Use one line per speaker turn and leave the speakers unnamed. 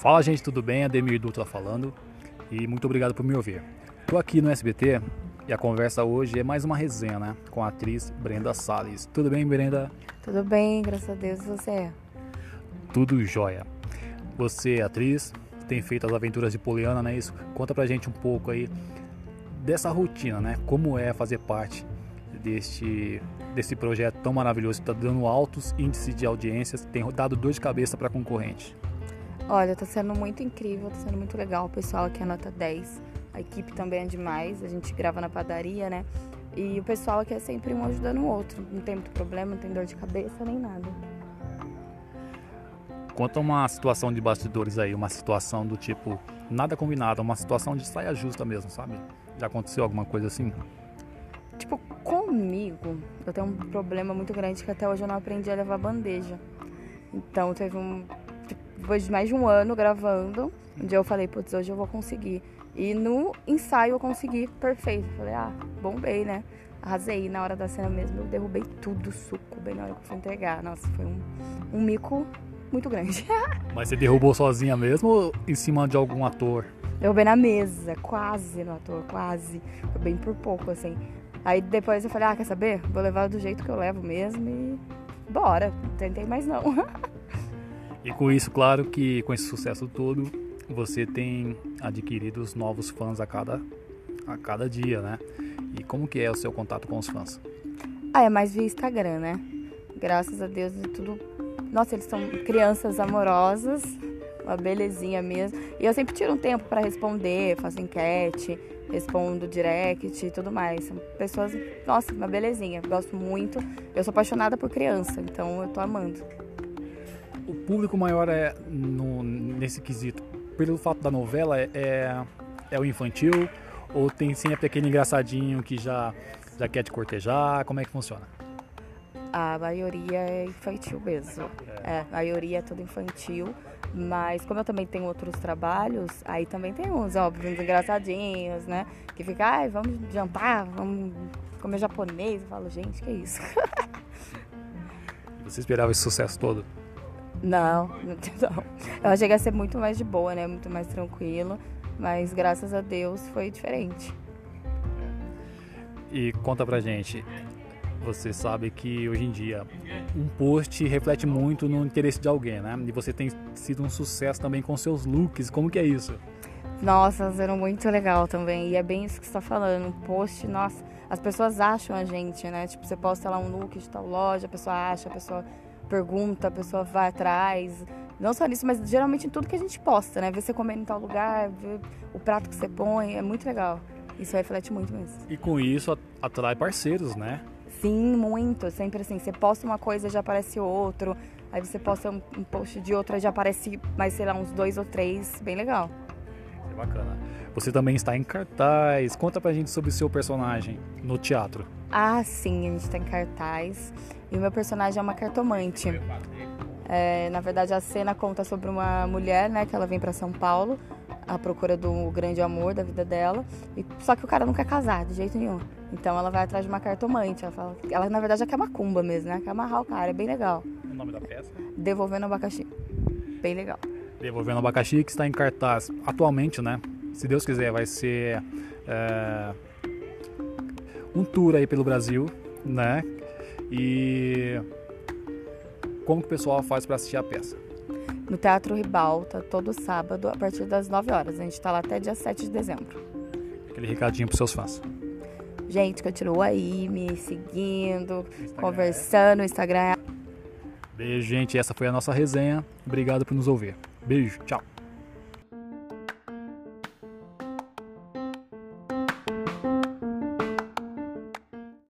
Fala gente, tudo bem? Ademir Dutra falando e muito obrigado por me ouvir. Estou aqui no SBT e a conversa hoje é mais uma resenha, né? Com a atriz Brenda Salles. Tudo bem, Brenda?
Tudo bem, graças a Deus. E você?
Tudo jóia. Você é atriz, tem feito as aventuras de Poliana, não é isso? Conta pra gente um pouco aí dessa rotina, né? Como é fazer parte deste, desse projeto tão maravilhoso que está dando altos índices de audiências, tem dado dor de cabeça para concorrente.
Olha, tá sendo muito incrível, tá sendo muito legal. O pessoal aqui é nota 10. A equipe também é demais. A gente grava na padaria, né? E o pessoal aqui é sempre um ajudando o outro. Não tem muito problema, não tem dor de cabeça nem nada.
Conta uma situação de bastidores aí, uma situação do tipo nada combinado, uma situação de saia justa mesmo, sabe? Já aconteceu alguma coisa assim?
Comigo, eu tenho um problema muito grande que até hoje eu não aprendi a levar bandeja. Então teve um depois de mais de um ano gravando, um dia eu falei, putz, hoje eu vou conseguir. E no ensaio eu consegui perfeito. Falei, ah, bombei, né? Arrasei. Na hora da cena mesmo, eu derrubei tudo, suco, bem na hora que eu fui entregar. Nossa, foi um, um mico muito grande.
Mas você derrubou sozinha mesmo ou em cima de algum ator?
Derrubei na mesa, quase no ator, quase. Foi bem por pouco, assim. Aí depois eu falei, ah, quer saber? Vou levar do jeito que eu levo mesmo e bora. Tentei mais não.
E com isso, claro que com esse sucesso todo, você tem adquirido os novos fãs a cada, a cada dia, né? E como que é o seu contato com os fãs?
Ah, é mais via Instagram, né? Graças a Deus e tudo. Nossa, eles são crianças amorosas, uma belezinha mesmo. E eu sempre tiro um tempo para responder, faço enquete, respondo direct e tudo mais. São pessoas, nossa, uma belezinha. Gosto muito. Eu sou apaixonada por criança, então eu tô amando
o público maior é no, nesse quesito, pelo fato da novela, é, é, é o infantil ou tem sim a pequeno engraçadinho que já, já quer te cortejar? Como é que funciona?
A maioria é infantil mesmo. É. é, a maioria é tudo infantil. Mas como eu também tenho outros trabalhos, aí também tem uns, óbvio, uns engraçadinhos, né? Que fica, ai, vamos jantar, vamos comer japonês. Eu falo, gente, que isso?
Você esperava esse sucesso todo?
Não, não. Eu achei que ia ser muito mais de boa, né? Muito mais tranquilo. Mas graças a Deus foi diferente.
E conta pra gente, você sabe que hoje em dia um post reflete muito no interesse de alguém, né? E você tem sido um sucesso também com seus looks. Como que é isso?
Nossa, eram muito legal também. E é bem isso que você está falando. Um post, nossa, as pessoas acham a gente, né? Tipo, você posta lá um look de tal loja, a pessoa acha, a pessoa pergunta, a pessoa vai atrás. Não só nisso, mas geralmente em tudo que a gente posta, né? Ver você comendo em tal lugar, ver o prato que você põe, é muito legal. Isso reflete muito mesmo.
E com isso atrai parceiros, né?
Sim, muito. Sempre assim, você posta uma coisa já aparece outro. Aí você posta um, um post de outra já aparece mais, sei lá, uns dois ou três. Bem legal.
É bacana. Você também está em cartaz. Conta pra gente sobre o seu personagem no teatro.
Ah, sim, a gente está em cartaz. E o meu personagem é uma cartomante. É, na verdade, a cena conta sobre uma mulher, né, que ela vem para São Paulo à procura do grande amor da vida dela. E, só que o cara não quer casar de jeito nenhum. Então ela vai atrás de uma cartomante. Ela, fala, ela na verdade já quer macumba mesmo, né? Quer amarrar o cara, é bem legal.
O nome da peça?
Devolvendo abacaxi. Bem legal.
Devolvendo abacaxi que está em cartaz atualmente, né? Se Deus quiser, vai ser é, um tour aí pelo Brasil, né? E como que o pessoal faz para assistir a peça?
No Teatro Ribalta, todo sábado, a partir das 9 horas. A gente está lá até dia 7 de dezembro.
Aquele recadinho para seus fãs.
Gente, continua aí me seguindo, Instagram conversando no Instagram.
Beijo, gente. Essa foi a nossa resenha. Obrigado por nos ouvir. Beijo, tchau.